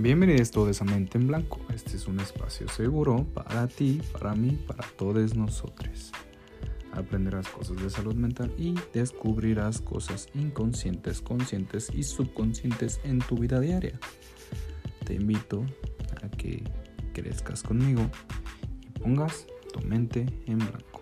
Bienvenidos todos a Mente en Blanco. Este es un espacio seguro para ti, para mí, para todos nosotros. Aprenderás cosas de salud mental y descubrirás cosas inconscientes, conscientes y subconscientes en tu vida diaria. Te invito a que crezcas conmigo y pongas tu mente en blanco.